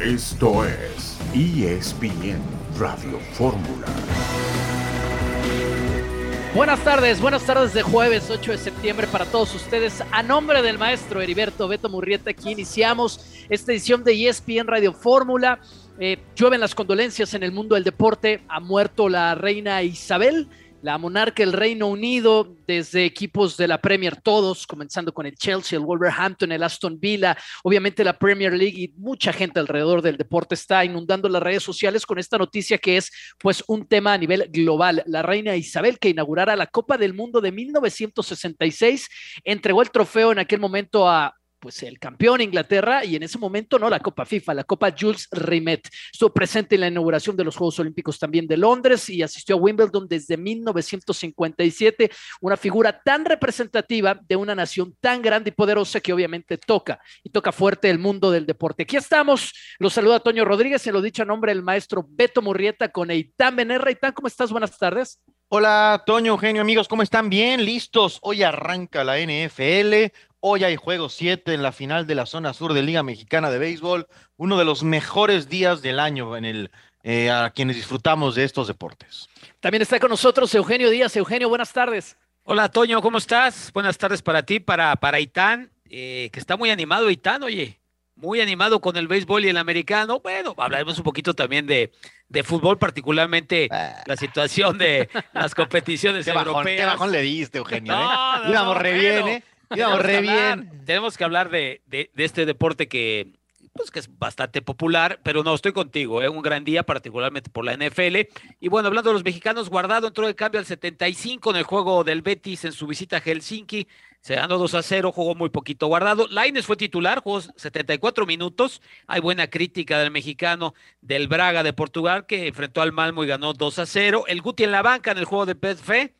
Esto es ESPN Radio Fórmula. Buenas tardes, buenas tardes de jueves 8 de septiembre para todos ustedes. A nombre del maestro Heriberto Beto Murrieta, aquí iniciamos esta edición de ESPN Radio Fórmula. Eh, llueven las condolencias en el mundo del deporte. Ha muerto la reina Isabel la monarca del Reino Unido, desde equipos de la Premier, todos, comenzando con el Chelsea, el Wolverhampton, el Aston Villa, obviamente la Premier League y mucha gente alrededor del deporte está inundando las redes sociales con esta noticia que es pues un tema a nivel global. La reina Isabel, que inaugurara la Copa del Mundo de 1966, entregó el trofeo en aquel momento a pues el campeón Inglaterra y en ese momento no la Copa FIFA, la Copa Jules Rimet. Estuvo presente en la inauguración de los Juegos Olímpicos también de Londres y asistió a Wimbledon desde 1957, una figura tan representativa de una nación tan grande y poderosa que obviamente toca y toca fuerte el mundo del deporte. Aquí estamos, los saluda Toño Rodríguez, se lo dicho a nombre del maestro Beto Murrieta con Eitan Benerra. Eitan, ¿cómo estás? Buenas tardes. Hola, Toño, Eugenio, amigos, ¿cómo están? Bien, listos. Hoy arranca la NFL. Hoy hay juego 7 en la final de la zona sur de Liga Mexicana de Béisbol, uno de los mejores días del año en el, eh, a quienes disfrutamos de estos deportes. También está con nosotros Eugenio Díaz. Eugenio, buenas tardes. Hola, Toño, ¿cómo estás? Buenas tardes para ti, para, para Itán, eh, que está muy animado Itán, oye, muy animado con el béisbol y el americano. Bueno, hablaremos un poquito también de, de fútbol, particularmente ah. la situación de las competiciones europeas. ¿Qué bajón le diste, Eugenio? No, ¿eh? no, re bien, ¿eh? Tenemos que hablar de, este deporte que, pues, que es bastante popular, pero no, estoy contigo, es ¿eh? un gran día, particularmente por la NFL. Y bueno, hablando de los mexicanos, Guardado entró de cambio al 75 en el juego del Betis en su visita a Helsinki, se ganó 2 a 0, jugó muy poquito Guardado. Laines fue titular, jugó 74 minutos. Hay buena crítica del mexicano del Braga de Portugal que enfrentó al Malmo y ganó 2 a 0. El Guti en la banca en el juego de PSV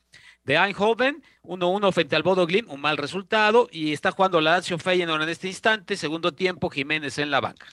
de Eindhoven, 1-1 frente al Bodo Glim, un mal resultado, y está jugando la Lazio Feyenoord en este instante, segundo tiempo, Jiménez en la banca.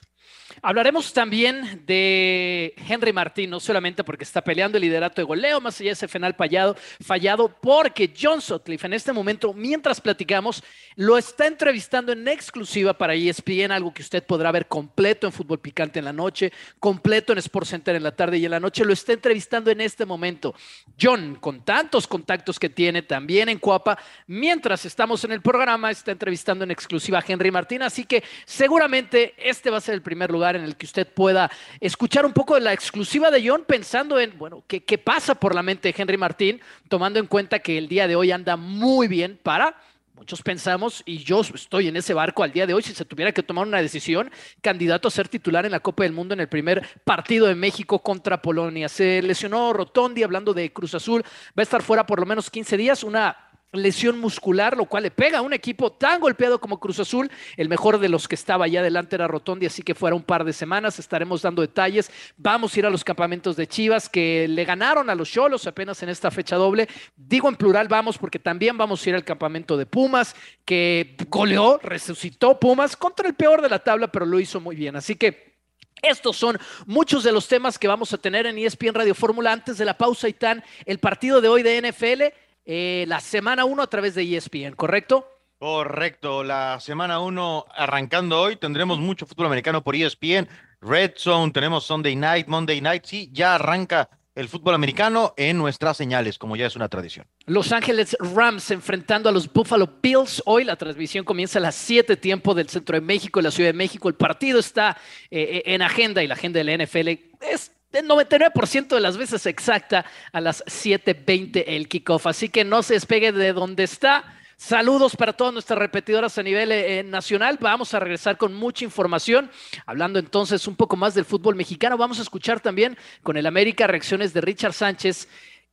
Hablaremos también de Henry Martín, no solamente porque está peleando el liderato de goleo, más allá de ese final fallado, fallado porque John Sutcliffe en este momento, mientras platicamos, lo está entrevistando en exclusiva para ESPN, algo que usted podrá ver completo en Fútbol Picante en la noche, completo en Sports Center en la tarde y en la noche, lo está entrevistando en este momento. John, con tantos contactos que tiene también en Cuapa, mientras estamos en el programa, está entrevistando en exclusiva a Henry Martín, así que seguramente este va a ser el primer lugar en el que usted pueda escuchar un poco de la exclusiva de John, pensando en, bueno, ¿qué, qué pasa por la mente de Henry Martín, tomando en cuenta que el día de hoy anda muy bien para Muchos pensamos, y yo estoy en ese barco al día de hoy, si se tuviera que tomar una decisión, candidato a ser titular en la Copa del Mundo en el primer partido de México contra Polonia. Se lesionó Rotondi, hablando de Cruz Azul, va a estar fuera por lo menos 15 días, una lesión muscular, lo cual le pega a un equipo tan golpeado como Cruz Azul. El mejor de los que estaba allá adelante era Rotondi, así que fuera un par de semanas. Estaremos dando detalles. Vamos a ir a los campamentos de Chivas que le ganaron a los Cholos apenas en esta fecha doble. Digo en plural vamos porque también vamos a ir al campamento de Pumas que goleó, resucitó Pumas contra el peor de la tabla, pero lo hizo muy bien. Así que estos son muchos de los temas que vamos a tener en ESPN Radio Fórmula antes de la pausa y tan el partido de hoy de NFL eh, la semana 1 a través de ESPN, ¿correcto? Correcto, la semana 1 arrancando hoy, tendremos mucho fútbol americano por ESPN, Red Zone, tenemos Sunday Night, Monday Night, sí, ya arranca el fútbol americano en nuestras señales, como ya es una tradición. Los Ángeles Rams enfrentando a los Buffalo Bills. Hoy la transmisión comienza a las 7 tiempo del centro de México, en la Ciudad de México. El partido está eh, en agenda y la agenda de la NFL es el 99% de las veces exacta a las 7.20 el kickoff. Así que no se despegue de donde está. Saludos para todas nuestras repetidoras a nivel eh, nacional. Vamos a regresar con mucha información. Hablando entonces un poco más del fútbol mexicano, vamos a escuchar también con el América reacciones de Richard Sánchez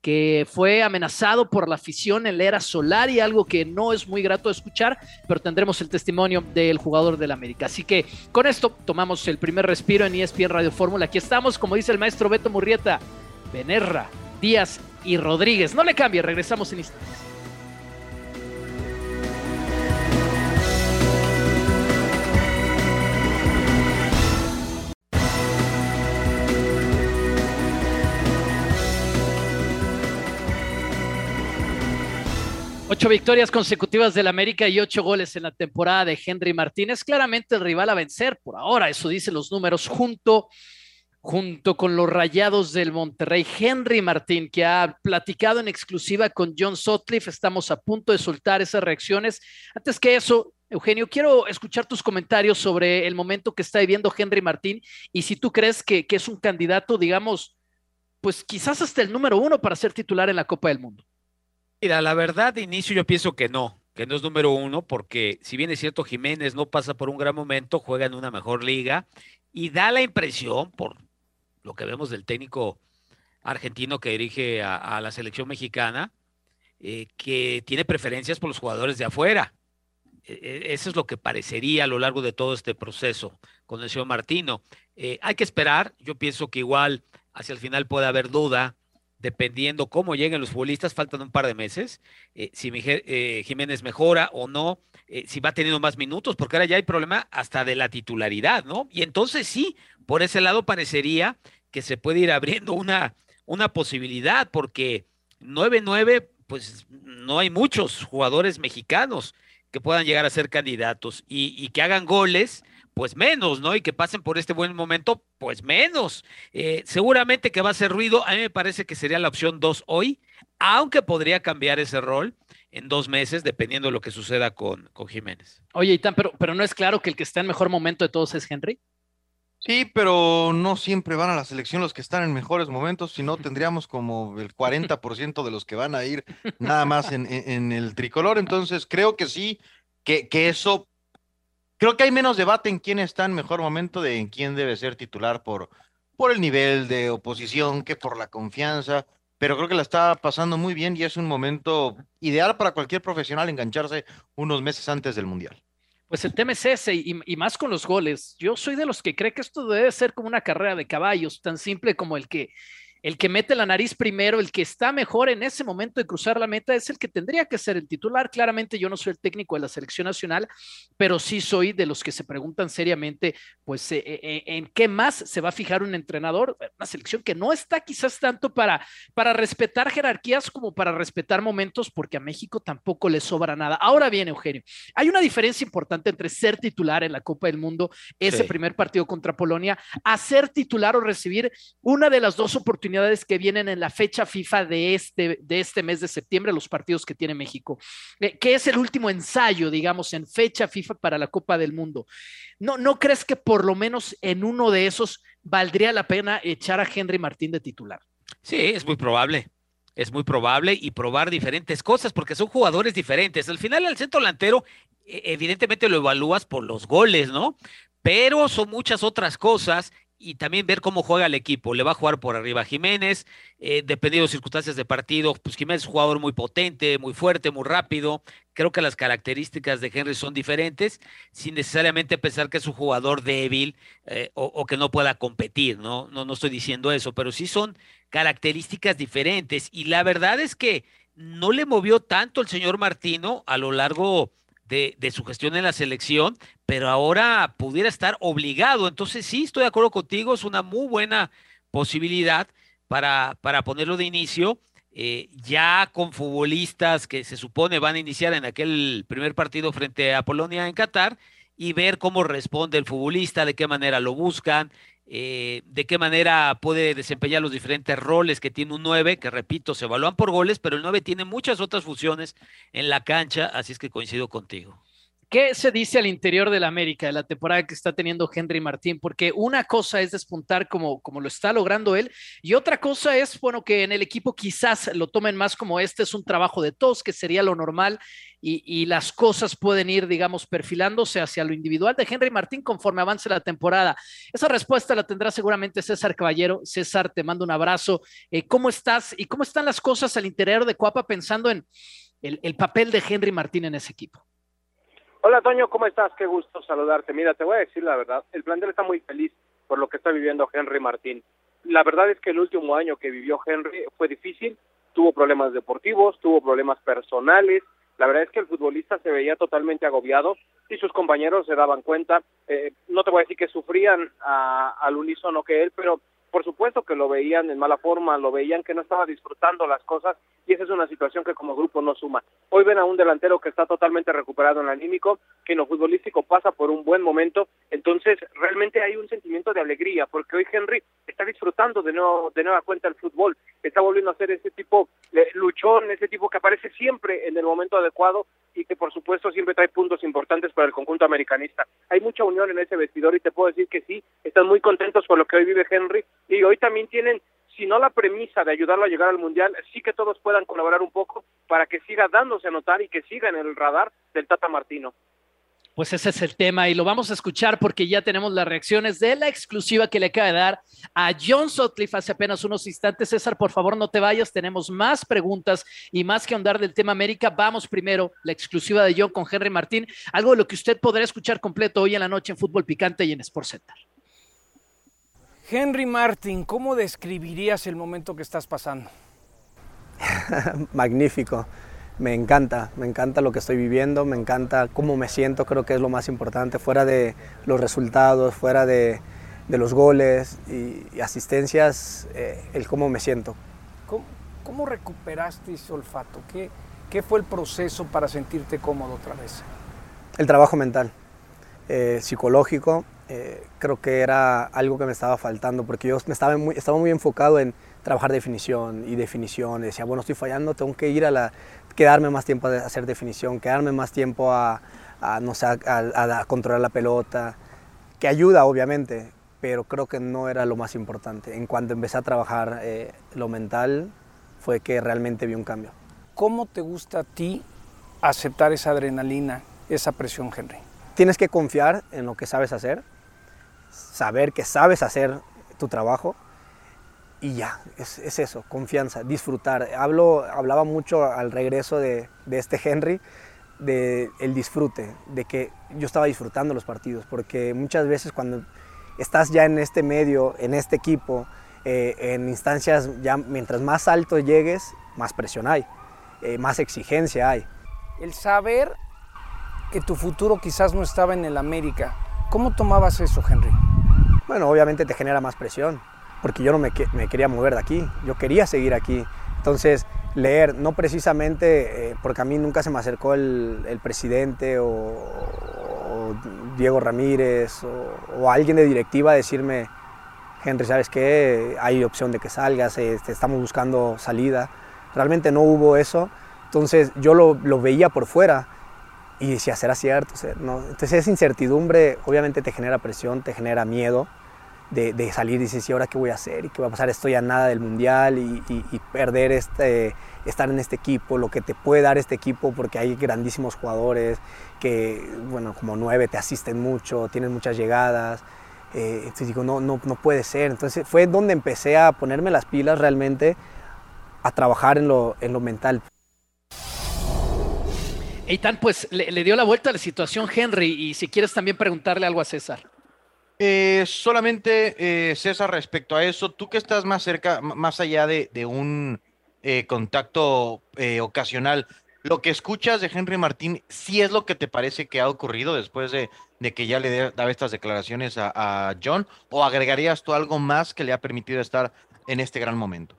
que fue amenazado por la afición en la era solar y algo que no es muy grato escuchar, pero tendremos el testimonio del jugador del América. Así que con esto tomamos el primer respiro en ESPN Radio Fórmula. Aquí estamos, como dice el maestro Beto Murrieta, Benerra, Díaz y Rodríguez. No le cambie, regresamos en instantes. Ocho victorias consecutivas del América y ocho goles en la temporada de Henry Martínez. Claramente el rival a vencer por ahora, eso dicen los números, junto, junto con los rayados del Monterrey. Henry Martín, que ha platicado en exclusiva con John Sotcliffe, estamos a punto de soltar esas reacciones. Antes que eso, Eugenio, quiero escuchar tus comentarios sobre el momento que está viviendo Henry Martín y si tú crees que, que es un candidato, digamos, pues quizás hasta el número uno para ser titular en la Copa del Mundo. Mira, la verdad de inicio yo pienso que no, que no es número uno, porque si bien es cierto Jiménez no pasa por un gran momento, juega en una mejor liga y da la impresión, por lo que vemos del técnico argentino que dirige a, la selección mexicana, eh, que tiene preferencias por los jugadores de afuera. E, e, eso es lo que parecería a lo largo de todo este proceso con el señor Martino. Eh, hay que esperar, yo pienso que igual hacia el final puede haber duda dependiendo cómo lleguen los futbolistas, faltan un par de meses, eh, si eh, Jiménez mejora o no, eh, si va teniendo más minutos, porque ahora ya hay problema hasta de la titularidad, ¿no? Y entonces sí, por ese lado parecería que se puede ir abriendo una, una posibilidad, porque 9-9, pues no hay muchos jugadores mexicanos que puedan llegar a ser candidatos y, y que hagan goles pues menos, ¿no? Y que pasen por este buen momento, pues menos. Eh, seguramente que va a ser ruido. A mí me parece que sería la opción dos hoy, aunque podría cambiar ese rol en dos meses, dependiendo de lo que suceda con, con Jiménez. Oye, Itán, pero, pero no es claro que el que está en mejor momento de todos es Henry. Sí, pero no siempre van a la selección los que están en mejores momentos, si no tendríamos como el 40% de los que van a ir nada más en, en, el tricolor. Entonces, creo que sí, que, que eso Creo que hay menos debate en quién está en mejor momento de en quién debe ser titular por, por el nivel de oposición que por la confianza, pero creo que la está pasando muy bien y es un momento ideal para cualquier profesional engancharse unos meses antes del Mundial. Pues el tema es ese, y, y, más con los goles. Yo soy de los que cree que esto debe ser como una carrera de caballos, tan simple como el que el que mete la nariz primero, el que está mejor en ese momento de cruzar la meta, es el que tendría que ser el titular. Claramente yo no soy el técnico de la selección nacional, pero sí soy de los que se preguntan seriamente, pues, eh, eh, ¿en qué más se va a fijar un entrenador? Una selección que no está quizás tanto para, para respetar jerarquías como para respetar momentos, porque a México tampoco le sobra nada. Ahora bien, Eugenio, hay una diferencia importante entre ser titular en la Copa del Mundo, ese primer partido contra Polonia, a ser titular o recibir una de las dos oportunidades que vienen en la fecha FIFA de este, de este mes de septiembre, los partidos que tiene México, eh, que es el último ensayo, digamos, en fecha FIFA para la Copa del Mundo. ¿No, ¿No crees que por lo menos en uno de esos valdría la pena echar a Henry Martín de titular? Sí, es muy probable. Es muy probable y probar diferentes cosas porque son jugadores diferentes. Al final, el centro delantero, e, evidentemente lo evalúas por los goles, ¿no? Pero son muchas otras cosas y también ver cómo juega el equipo. Le va a jugar por arriba Jiménez, eh, dependiendo de circunstancias de partido. Pues Jiménez es un jugador muy potente, muy fuerte, muy rápido. Creo que las características de Henry son diferentes, sin necesariamente pensar que es un jugador débil eh, o, que no pueda competir, ¿no? ¿no? No estoy diciendo eso, pero sí son características diferentes. Y la verdad es que no le movió tanto el señor Martino a lo largo de, su gestión en la selección, pero ahora pudiera estar obligado. Entonces sí, estoy de acuerdo contigo, es una muy buena posibilidad para, para ponerlo de inicio. Eh, ya con futbolistas que se supone van a iniciar en aquel primer partido frente a Polonia en Qatar y ver cómo responde el futbolista, de qué manera lo buscan, eh, de qué manera puede desempeñar los diferentes roles que tiene un 9, que repito, se evalúan por goles, pero el 9 tiene muchas otras funciones en la cancha, así es que coincido contigo. ¿Qué se dice al interior del América de la temporada que está teniendo Henry Martín? Porque una cosa es despuntar como, como lo está logrando él y otra cosa es, bueno, que en el equipo quizás lo tomen más como este es un trabajo de todos, que sería lo normal y, y las cosas pueden ir, digamos, perfilándose hacia lo individual de Henry Martín conforme avance la temporada. Esa respuesta la tendrá seguramente César Caballero. César, te mando un abrazo. Eh, ¿Cómo estás y cómo están las cosas al interior de Cuapa pensando en el, el papel de Henry Martín en ese equipo? Hola Toño, ¿cómo estás? Qué gusto saludarte. Mira, te voy a decir la verdad, el plantel está muy feliz por lo que está viviendo Henry Martín. La verdad es que el último año que vivió Henry fue difícil, tuvo problemas deportivos, tuvo problemas personales, la verdad es que el futbolista se veía totalmente agobiado y sus compañeros se daban cuenta, eh, no te voy a decir que sufrían a, al unísono que él, pero por supuesto que lo veían en mala forma, lo veían que no estaba disfrutando las cosas y esa es una situación que como grupo no suma. Hoy ven a un delantero que está totalmente recuperado en el anímico, que en lo futbolístico pasa por un buen momento, entonces realmente hay un sentimiento de alegría porque hoy Henry está disfrutando de nuevo de nueva cuenta el fútbol, está volviendo a ser ese tipo de luchón, ese tipo que aparece siempre en el momento adecuado y que por supuesto siempre trae puntos importantes para el conjunto americanista. Hay mucha unión en ese vestidor y te puedo decir que sí, están muy contentos con lo que hoy vive Henry y hoy también tienen, si no la premisa de ayudarlo a llegar al Mundial, sí que todos puedan colaborar un poco para que siga dándose a notar y que siga en el radar del Tata Martino. Pues ese es el tema y lo vamos a escuchar porque ya tenemos las reacciones de la exclusiva que le acaba de dar a John Sutcliffe hace apenas unos instantes. César, por favor, no te vayas. Tenemos más preguntas y más que ahondar del tema América. Vamos primero, la exclusiva de John con Henry Martín, algo de lo que usted podrá escuchar completo hoy en la noche en Fútbol Picante y en Sport Center. Henry Martín, ¿cómo describirías el momento que estás pasando? Magnífico me encanta, me encanta lo que estoy viviendo, me encanta cómo me siento, creo que es lo más importante, fuera de los resultados, fuera de, los goles y, asistencias, eh, el cómo me siento. ¿Cómo, recuperaste ese olfato? ¿Qué, ¿Qué, fue el proceso para sentirte cómodo otra vez? El trabajo mental, eh, psicológico, eh, creo que era algo que me estaba faltando porque yo me estaba muy, estaba muy enfocado en trabajar definición y definición. Decía, bueno, estoy fallando, tengo que ir a la, quedarme más tiempo a hacer definición, quedarme más tiempo a, no sé, a, controlar la pelota, que ayuda obviamente, pero creo que no era lo más importante. En cuanto empecé a trabajar eh, lo mental, fue que realmente vi un cambio. ¿Cómo te gusta a ti aceptar esa adrenalina, esa presión, Henry? Tienes que confiar en lo que sabes hacer, saber que sabes hacer tu trabajo y ya, es, eso, confianza, disfrutar. Hablo, hablaba mucho al regreso de, este Henry de el disfrute, de que yo estaba disfrutando los partidos, porque muchas veces cuando estás ya en este medio, en este equipo, eh, en instancias ya mientras más alto llegues, más presión hay, eh, más exigencia hay. El saber que tu futuro quizás no estaba en el América, ¿cómo tomabas eso, Henry? Bueno, obviamente te genera más presión porque yo no me, quería mover de aquí, yo quería seguir aquí. Entonces, leer, no precisamente, eh, porque a mí nunca se me acercó el, presidente o, Diego Ramírez o, alguien de directiva a decirme, Henry, ¿sabes qué? Hay opción de que salgas, este, estamos buscando salida. Realmente no hubo eso. Entonces yo lo, veía por fuera y decía, ¿será cierto? No. Entonces esa incertidumbre obviamente te genera presión, te genera miedo de, salir y dices, ¿y ahora qué voy a hacer? ¿Y qué va a pasar? Estoy a nada del mundial y, perder este, estar en este equipo, lo que te puede dar este equipo, porque hay grandísimos jugadores que, bueno, como nueve te asisten mucho, tienen muchas llegadas. Eh, entonces digo, no, no, no puede ser. Entonces fue donde empecé a ponerme las pilas realmente, a trabajar en lo, en lo mental. Eitan, pues le, le, dio la vuelta a la situación Henry y si quieres también preguntarle algo a César. Eh, solamente, eh, César, respecto a eso, tú que estás más cerca, más allá de, un eh, contacto ocasional, lo que escuchas de Henry Martín, ¿sí es lo que te parece que ha ocurrido después de, que ya le daba estas declaraciones a, John? ¿O agregarías tú algo más que le ha permitido estar en este gran momento?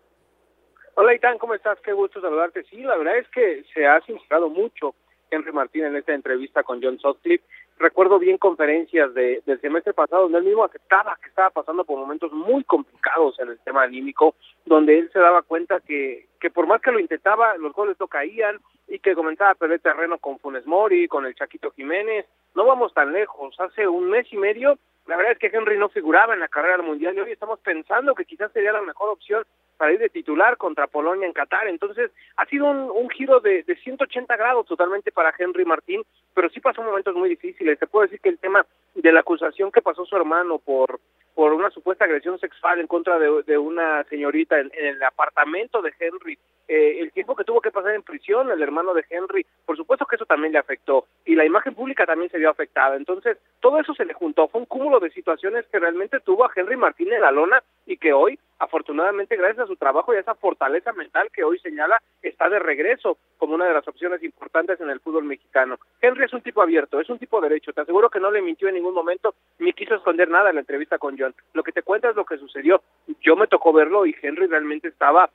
Hola, Itán, ¿cómo estás? Qué gusto saludarte. Sí, la verdad es que se ha sincerado mucho Henry Martín en esta entrevista con John Sutcliffe recuerdo bien conferencias de, del semestre pasado donde él mismo aceptaba que estaba pasando por momentos muy complicados en el tema anímico, donde él se daba cuenta que, que por más que lo intentaba, los goles no caían y que comenzaba a perder terreno con Funes Mori, con el Chaquito Jiménez. No vamos tan lejos. Hace un mes y medio, la verdad es que Henry no figuraba en la carrera mundial y hoy estamos pensando que quizás sería la mejor opción para ir de titular contra Polonia en Qatar. Entonces, ha sido un, giro de, de 180 grados totalmente para Henry Martín, pero sí pasó momentos muy difíciles. Te puedo decir que el tema de la acusación que pasó su hermano por por una supuesta agresión sexual en contra de, una señorita en, el apartamento de Henry, eh, el tiempo que tuvo que pasar en prisión el hermano de Henry, por supuesto que eso también le afectó y la imagen pública también se vio afectada. Entonces, todo eso se le juntó, fue un cúmulo de situaciones que realmente tuvo a Henry Martín en la lona y que hoy, afortunadamente, gracias a su trabajo y a esa fortaleza mental que hoy señala, está de regreso como una de las opciones importantes en el fútbol mexicano. Henry es un tipo abierto, es un tipo derecho, te aseguro que no le mintió en ningún momento ni quiso esconder nada en la entrevista con John. Lo que te cuenta es lo que sucedió. Yo me tocó verlo y Henry realmente estaba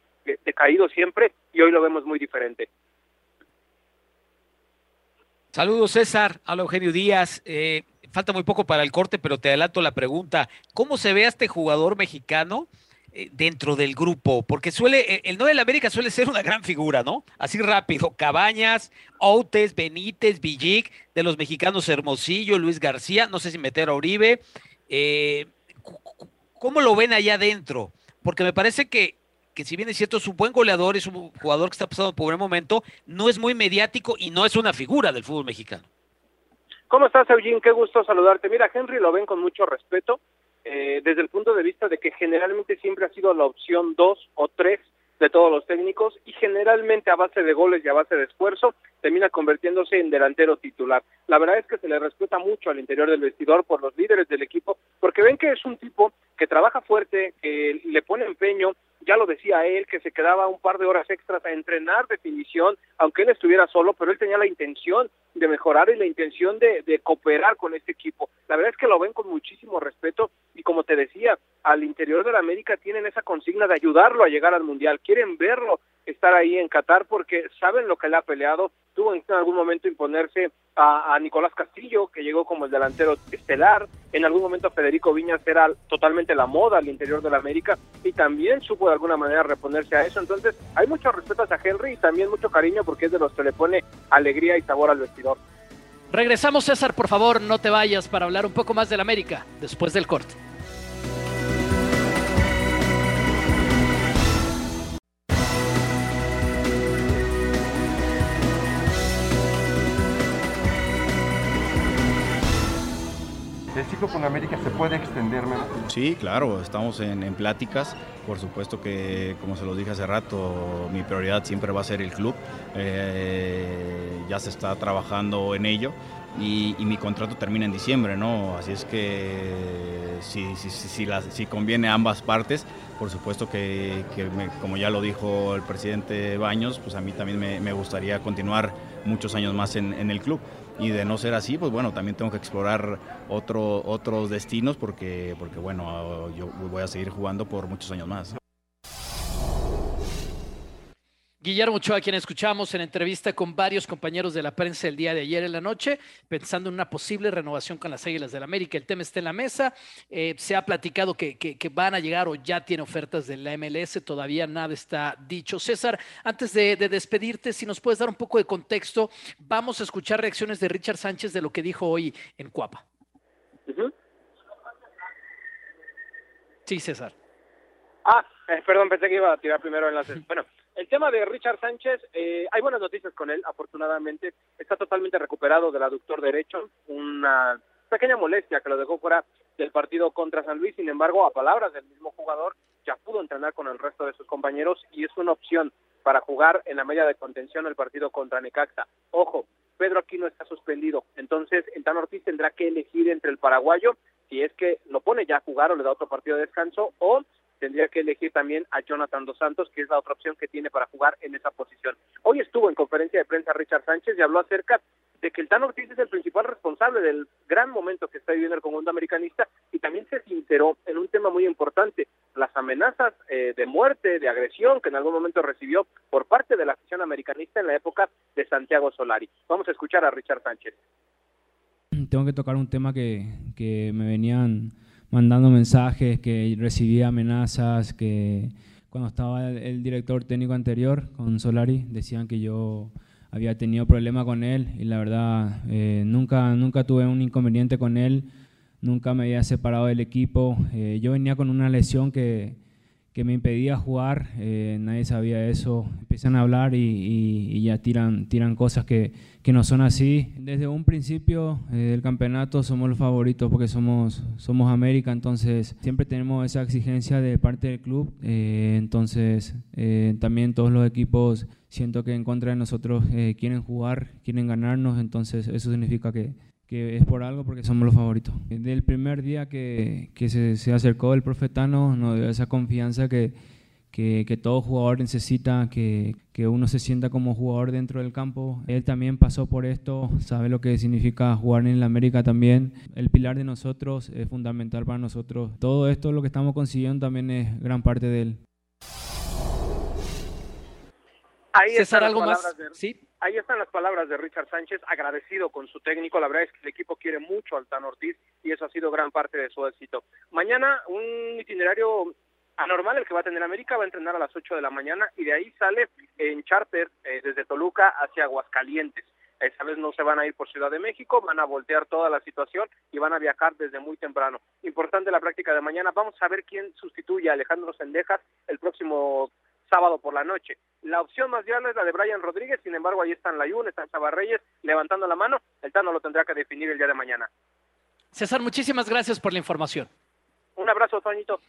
decaído siempre y hoy lo vemos muy diferente. Saludos César, hola Eugenio Díaz. Eh, falta muy poco para el corte, pero te adelanto la pregunta. ¿Cómo se ve a este jugador mexicano eh, dentro del grupo? Porque suele, eh, el 9 de la América suele ser una gran figura, ¿no? Así rápido. Cabañas, Outes, Benítez, Villic, de los mexicanos Hermosillo, Luis García, no sé si meter a Uribe. ¿Cómo lo ven allá adentro? Porque me parece que que si bien es cierto, es un buen goleador, es un jugador que está pasando por un momento, no es muy mediático y no es una figura del fútbol mexicano. ¿Cómo estás, Eugene? Qué gusto saludarte. Mira, Henry lo ven con mucho respeto, eh, desde el punto de vista de que generalmente siempre ha sido la opción dos o tres de todos los técnicos y generalmente a base de goles y a base de esfuerzo termina convirtiéndose en delantero titular. La verdad es que se le respeta mucho al interior del vestidor por los líderes del equipo porque ven que es un tipo que trabaja fuerte, que le pone empeño, ya lo decía él, que se quedaba un par de horas extras a entrenar definición, aunque él estuviera solo, pero él tenía la intención de mejorar y la intención de, de cooperar con este equipo. La verdad es que lo ven con muchísimo respeto como te decía, al interior de la América tienen esa consigna de ayudarlo a llegar al Mundial, quieren verlo estar ahí en Qatar porque saben lo que le ha peleado, tuvo en algún momento imponerse a, Nicolás Castillo, que llegó como el delantero estelar, en algún momento Federico Viñas era totalmente la moda al interior de la América y también supo de alguna manera reponerse a eso, entonces hay mucho respeto a Henry y también mucho cariño porque es de los que le pone alegría y sabor al vestidor. Regresamos César, por favor, no te vayas para hablar un poco más del América después del corte. ¿El ciclo con América se puede extender, Sí, claro, estamos en, pláticas. Por supuesto que, como se lo dije hace rato, mi prioridad siempre va a ser el club. Eh, ya se está trabajando en ello y, mi contrato termina en diciembre, ¿no? Así es que si, si, si, si conviene a ambas partes, por supuesto que, como ya lo dijo el presidente Baños, pues a mí también me, gustaría continuar muchos años más en el club y de no ser así, pues bueno, también tengo que explorar otro, otros destinos porque, porque, bueno, yo voy a seguir jugando por muchos años más. Guillermo Ochoa, quien escuchamos en entrevista con varios compañeros de la prensa el día de ayer en la noche, pensando en una posible renovación con las Águilas del América. El tema está en la mesa. Eh, se ha platicado que, van a llegar o ya tiene ofertas de la MLS. Todavía nada está dicho. César, antes de, despedirte, si nos puedes dar un poco de contexto, vamos a escuchar reacciones de Richard Sánchez de lo que dijo hoy en Cuapa. Sí, César. Ah, eh, perdón, pensé que iba a tirar primero enlaces. Bueno, el tema de Richard Sánchez, eh, hay buenas noticias con él, afortunadamente. Está totalmente recuperado del aductor derecho, una pequeña molestia que lo dejó fuera del partido contra San Luis. Sin embargo, a palabras del mismo jugador, ya pudo entrenar con el resto de sus compañeros y es una opción para jugar en la media de contención el partido contra Necaxa. Ojo, Pedro Aquino está suspendido, entonces el Tan Ortiz tendrá que elegir entre el paraguayo, si es que lo pone ya a jugar o le da otro partido de descanso, o tendría que elegir también a Jonathan Dos Santos, que es la otra opción que tiene para jugar en esa posición. Hoy estuvo en conferencia de prensa Richard Sánchez y habló acerca de que el Tano Ortiz es el principal responsable del gran momento que está viviendo el conjunto americanista y también se sinceró en un tema muy importante, las amenazas eh, de muerte, de agresión que en algún momento recibió por parte de la afición americanista en la época de Santiago Solari. Vamos a escuchar a Richard Sánchez. Tengo que tocar un tema que, que me venían mandando mensajes, que recibía amenazas, que cuando estaba el, director técnico anterior con Solari decían que yo había tenido problemas con él y la verdad eh, nunca, nunca tuve un inconveniente con él, nunca me había separado del equipo. Eh, yo venía con una lesión que, que me impedía jugar, eh, nadie sabía eso, empiezan a hablar y, ya tiran, tiran cosas que, que, no son así. Desde un principio eh, del campeonato somos los favoritos porque somos, somos América, entonces siempre tenemos esa exigencia de parte del club, eh, entonces también todos los equipos siento que en contra de nosotros quieren jugar, quieren ganarnos, entonces eso significa que que es por algo porque somos los favoritos. Desde el primer día que, que se, se, acercó el profetano nos dio esa confianza que, que, que todo jugador necesita que, uno se sienta como jugador dentro del campo. Él también pasó por esto, sabe lo que significa jugar en la América también. El pilar de nosotros es fundamental para nosotros. Todo esto, lo que estamos consiguiendo, también es gran parte de él. Ahí César, algo más. ¿Sí? Ahí están las palabras de Richard Sánchez, agradecido con su técnico. La verdad es que el equipo quiere mucho al Tan Ortiz y eso ha sido gran parte de su éxito. Mañana un itinerario anormal el que va a tener América, va a entrenar a las 8 de la mañana y de ahí sale en charter eh, desde Toluca hacia Aguascalientes. Esta vez no se van a ir por Ciudad de México, van a voltear toda la situación y van a viajar desde muy temprano. Importante la práctica de mañana. Vamos a ver quién sustituye a Alejandro Sendejas el próximo sábado por la noche. La opción más viable es la de Brian Rodríguez, sin embargo, ahí están Layún, están Reyes levantando la mano. El Tano lo tendrá que definir el día de mañana. César, muchísimas gracias por la información. Un abrazo, Toñito.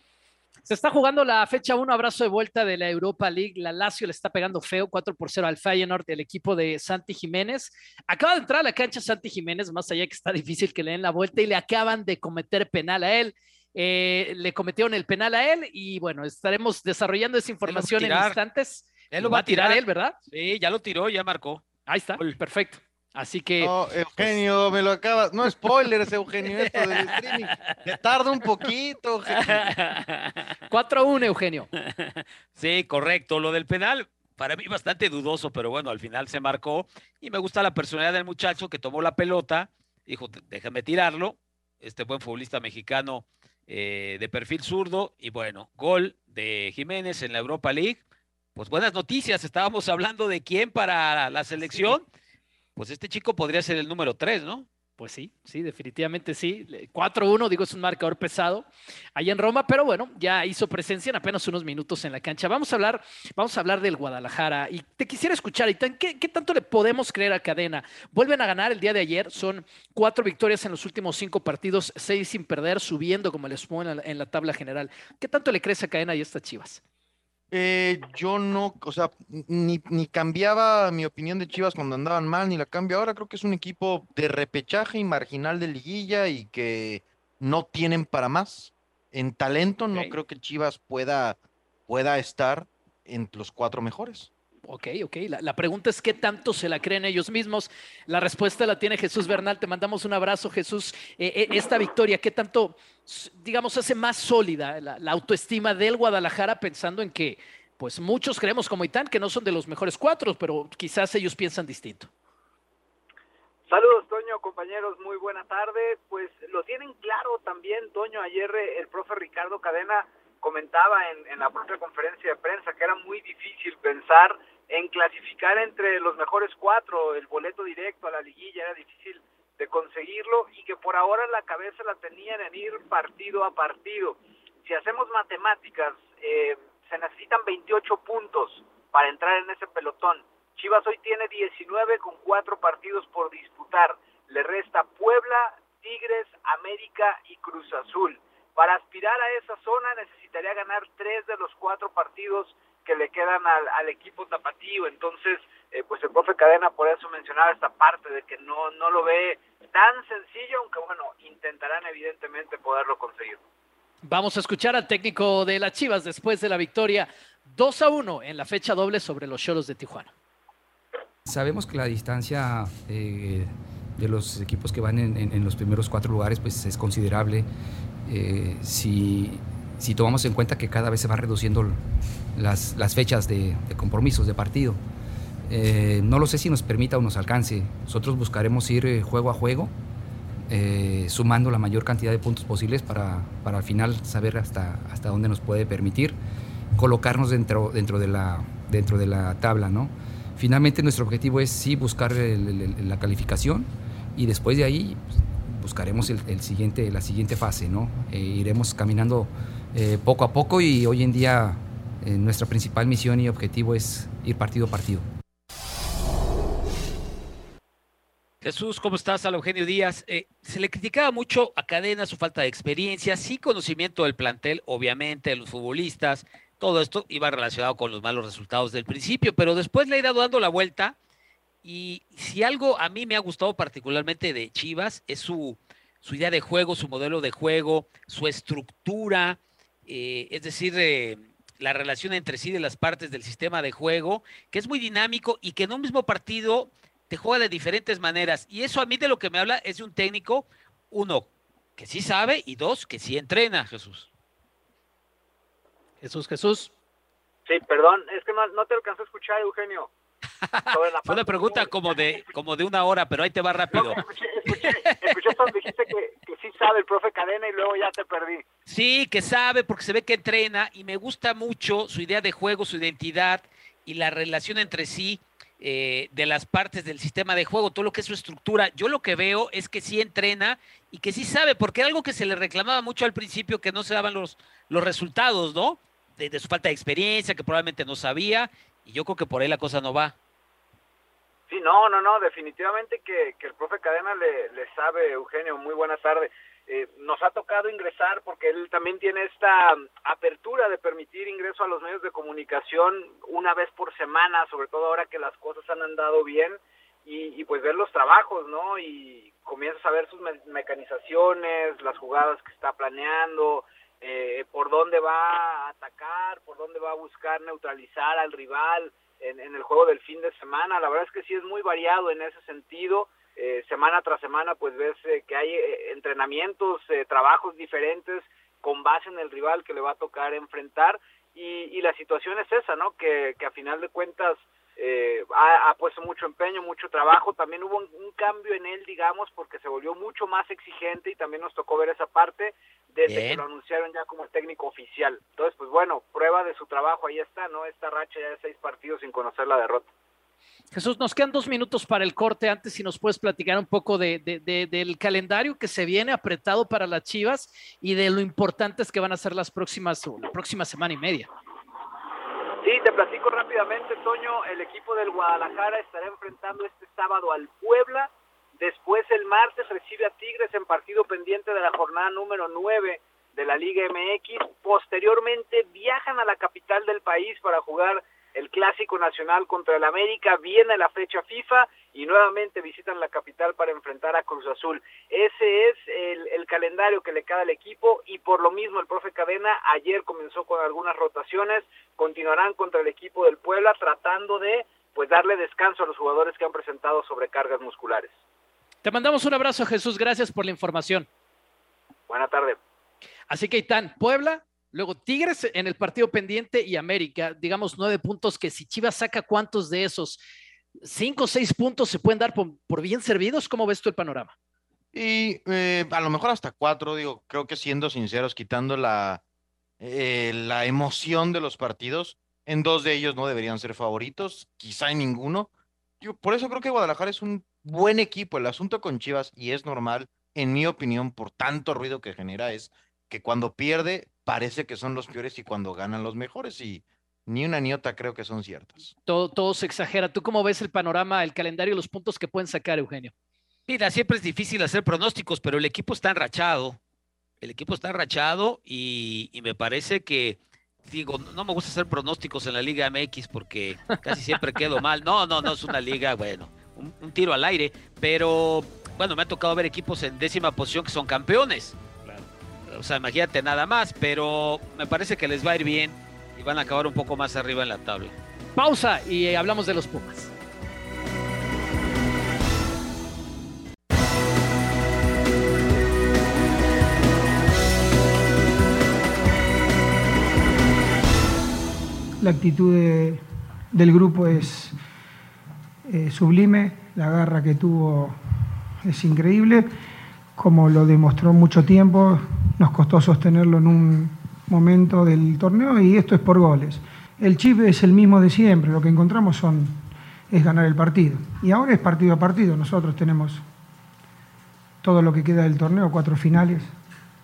Se está jugando la fecha 1, abrazo de vuelta de la Europa League. La Lazio le está pegando feo, 4 por 0 al Feyenoord, el equipo de Santi Jiménez. Acaba de entrar a la cancha Santi Jiménez, más allá que está difícil que le den la vuelta y le acaban de cometer penal a él. Eh, le cometieron el penal a él y bueno, estaremos desarrollando esa información en instantes. Él lo va a tirar él, ¿verdad? Sí, ya lo tiró, ya marcó. Ahí está, perfecto. Así que. No, Eugenio, me lo acabas. No spoilers, Eugenio, esto del streaming. Te tarda un poquito, Eugenio. 4-1, Eugenio. Sí, correcto. Lo del penal, para mí bastante dudoso, pero bueno, al final se marcó. Y me gusta la personalidad del muchacho que tomó la pelota, dijo, déjame tirarlo. Este buen futbolista mexicano eh, de perfil zurdo. Y bueno, gol de Jiménez en la Europa League. Pues buenas noticias. Estábamos hablando de quién para la selección. Pues este chico podría ser el número 3, ¿no? Pues sí, sí, definitivamente sí. 4-1, digo, es un marcador pesado ahí en Roma, pero bueno, ya hizo presencia en apenas unos minutos en la cancha. Vamos a hablar, vamos a hablar del Guadalajara y te quisiera escuchar, ¿qué, ¿qué tanto le podemos creer a Cadena? Vuelven a ganar el día de ayer, son cuatro victorias en los últimos cinco partidos, seis sin perder, subiendo como les pongo en la, tabla general. ¿Qué tanto le crees a Cadena y a estas chivas? Eh, yo no, o sea, ni, ni, cambiaba mi opinión de Chivas cuando andaban mal, ni la cambio ahora. Creo que es un equipo de repechaje y marginal de liguilla y que no tienen para más. En talento no creo que Chivas pueda, pueda estar entre los cuatro mejores. Ok, ok. La, pregunta es qué tanto se la creen ellos mismos. La respuesta la tiene Jesús Bernal. Te mandamos un abrazo, Jesús. Eh, eh, esta victoria, ¿qué tanto, digamos, hace más sólida la, autoestima del Guadalajara pensando en que, pues muchos creemos como Itán que no son de los mejores cuatro, pero quizás ellos piensan distinto. Saludos, Toño, compañeros, muy buena tarde. Pues lo tienen claro también, Toño. Ayer eh, el profe Ricardo Cadena comentaba en, en la propia conferencia de prensa que era muy difícil pensar en clasificar entre los mejores cuatro, el boleto directo a la liguilla era difícil de conseguirlo y que por ahora la cabeza la tenían en ir partido a partido. Si hacemos matemáticas, eh, se necesitan 28 puntos para entrar en ese pelotón. Chivas hoy tiene 19 con cuatro partidos por disputar. Le resta Puebla, Tigres, América y Cruz Azul. Para aspirar a esa zona necesitaría ganar tres de los cuatro partidos que le quedan al, equipo tapatío. Entonces, eh, pues el profe Cadena por eso mencionaba esta parte de que no, no lo ve tan sencillo, aunque bueno, intentarán evidentemente poderlo conseguir. Vamos a escuchar al técnico de las Chivas después de la victoria 2 a 1 en la fecha doble sobre los Cholos de Tijuana. Sabemos que la distancia eh, de los equipos que van en, los primeros cuatro lugares pues es considerable. Eh, si si tomamos en cuenta que cada vez se van reduciendo las, las fechas de, compromisos de partido. Eh, no lo sé si nos permita o nos alcance. Nosotros buscaremos ir eh, juego a juego, eh, sumando la mayor cantidad de puntos posibles para, para, al final saber hasta, hasta dónde nos puede permitir colocarnos dentro, dentro, de, la, dentro de la tabla. ¿no? Finalmente nuestro objetivo es sí buscar la calificación y después de ahí pues, buscaremos el, siguiente, la siguiente fase. ¿no? iremos caminando eh, poco a poco y hoy en día eh, nuestra principal misión y objetivo es ir partido a partido. Jesús, ¿cómo estás? A Eugenio Díaz. Eh, se le criticaba mucho a Cadena su falta de experiencia, sí conocimiento del plantel, obviamente, de los futbolistas, todo esto iba relacionado con los malos resultados del principio, pero después le ha ido dando la vuelta y si algo a mí me ha gustado particularmente de Chivas es su, su idea de juego, su modelo de juego, su estructura, eh, es decir, eh, la relación entre sí de las partes del sistema de juego, que es muy dinámico y que en un mismo partido te juega de diferentes maneras. Y eso a mí de lo que me habla es de un técnico, uno, que sí sabe y dos, que sí entrena, Jesús. Jesús, Jesús. Sí, perdón, es que no, te alcanzó a escuchar, Eugenio. Fue una pregunta como de, como de una hora, pero ahí te va rápido. escuché, escuché, dijiste que, que, sí sabe el profe Cadena y luego ya te perdí. Sí, que sabe porque se ve que entrena y me gusta mucho su idea de juego, su identidad y la relación entre sí eh, de las partes del sistema de juego, todo lo que es su estructura. Yo lo que veo es que sí entrena y que sí sabe, porque era algo que se le reclamaba mucho al principio, que no se daban los, los resultados, ¿no? De, su falta de experiencia, que probablemente no sabía, y yo creo que por ahí la cosa no va. Sí, no, no, no, definitivamente que, que el profe Cadena le, le sabe, Eugenio, muy buena tarde. Eh, nos ha tocado ingresar porque él también tiene esta apertura de permitir ingreso a los medios de comunicación una vez por semana, sobre todo ahora que las cosas han andado bien y, pues ver los trabajos, ¿no? Y comienzas a ver sus mecanizaciones, las jugadas que está planeando, eh, por dónde va a atacar, por dónde va a buscar neutralizar al rival en, en el juego del fin de semana. La verdad es que sí es muy variado en ese sentido eh, semana tras semana pues ves eh, que hay eh, entrenamientos, trabajos diferentes con base en el rival que le va a tocar enfrentar y, la situación es esa, ¿no? Que, que a final de cuentas ha, puesto mucho empeño, mucho trabajo, también hubo un, cambio en él, digamos, porque se volvió mucho más exigente y también nos tocó ver esa parte desde que lo anunciaron ya como el técnico oficial. Entonces, pues bueno, prueba de su trabajo, ahí está, ¿no? Esta racha ya de seis partidos sin conocer la derrota. Jesús, nos quedan dos minutos para el corte. Antes, si nos puedes platicar un poco de, del calendario que se viene apretado para las Chivas y de lo importantes que van a ser las próximas, la próxima semana y media. Rápidamente, Toño. El equipo del Guadalajara estará enfrentando este sábado al Puebla. Después, el martes, recibe a Tigres en partido pendiente de la jornada número 9 de la Liga MX. Posteriormente, viajan a la capital del país para jugar el Clásico Nacional contra el América, viene la fecha FIFA y nuevamente visitan la capital para enfrentar a Cruz Azul. Ese es el, calendario que le queda al equipo y por lo mismo el profe Cadena ayer comenzó con algunas rotaciones, continuarán contra el equipo del Puebla tratando de pues darle descanso a los jugadores que han presentado sobrecargas musculares. Te mandamos un abrazo Jesús, gracias por la información. Buena tarde. Así que Itán, Puebla, Luego Tigres en el partido pendiente y América, digamos nueve puntos que si Chivas saca cuántos de esos, cinco o seis puntos se pueden dar por, bien servidos. ¿Cómo ves tú el panorama? Y eh, a lo mejor hasta cuatro, digo, creo que siendo sinceros, quitando la, eh, la emoción de los partidos, en dos de ellos no deberían ser favoritos, quizá en ninguno. Yo, por eso creo que Guadalajara es un buen equipo. El asunto con Chivas, y es normal, en mi opinión, por tanto ruido que genera, es que cuando pierde parece que son los peores y cuando ganan los mejores y ni una ni otra creo que son ciertas. Todo, todo se exagera. ¿Tú cómo ves el panorama, el calendario, los puntos que pueden sacar, Eugenio? Mira, siempre es difícil hacer pronósticos, pero el equipo está enrachado. El equipo está enrachado y, me parece que, digo, no me gusta hacer pronósticos en la Liga MX porque casi siempre quedo mal. No, no, no es una liga, bueno, un, un tiro al aire, pero bueno, me ha tocado ver equipos en décima posición que son campeones o sea, imagínate nada más, pero me parece que les va a ir bien y van a acabar un poco más arriba en la tabla. Pausa y eh, hablamos de los Pumas. La actitud del grupo es eh, sublime, la garra que tuvo es increíble, como lo demostró mucho tiempo, nos costó sostenerlo en un momento del torneo y esto es por goles. El chip es el mismo de siempre, lo que encontramos son, es ganar el partido. Y ahora es partido a partido, nosotros tenemos todo lo que queda del torneo, cuatro finales,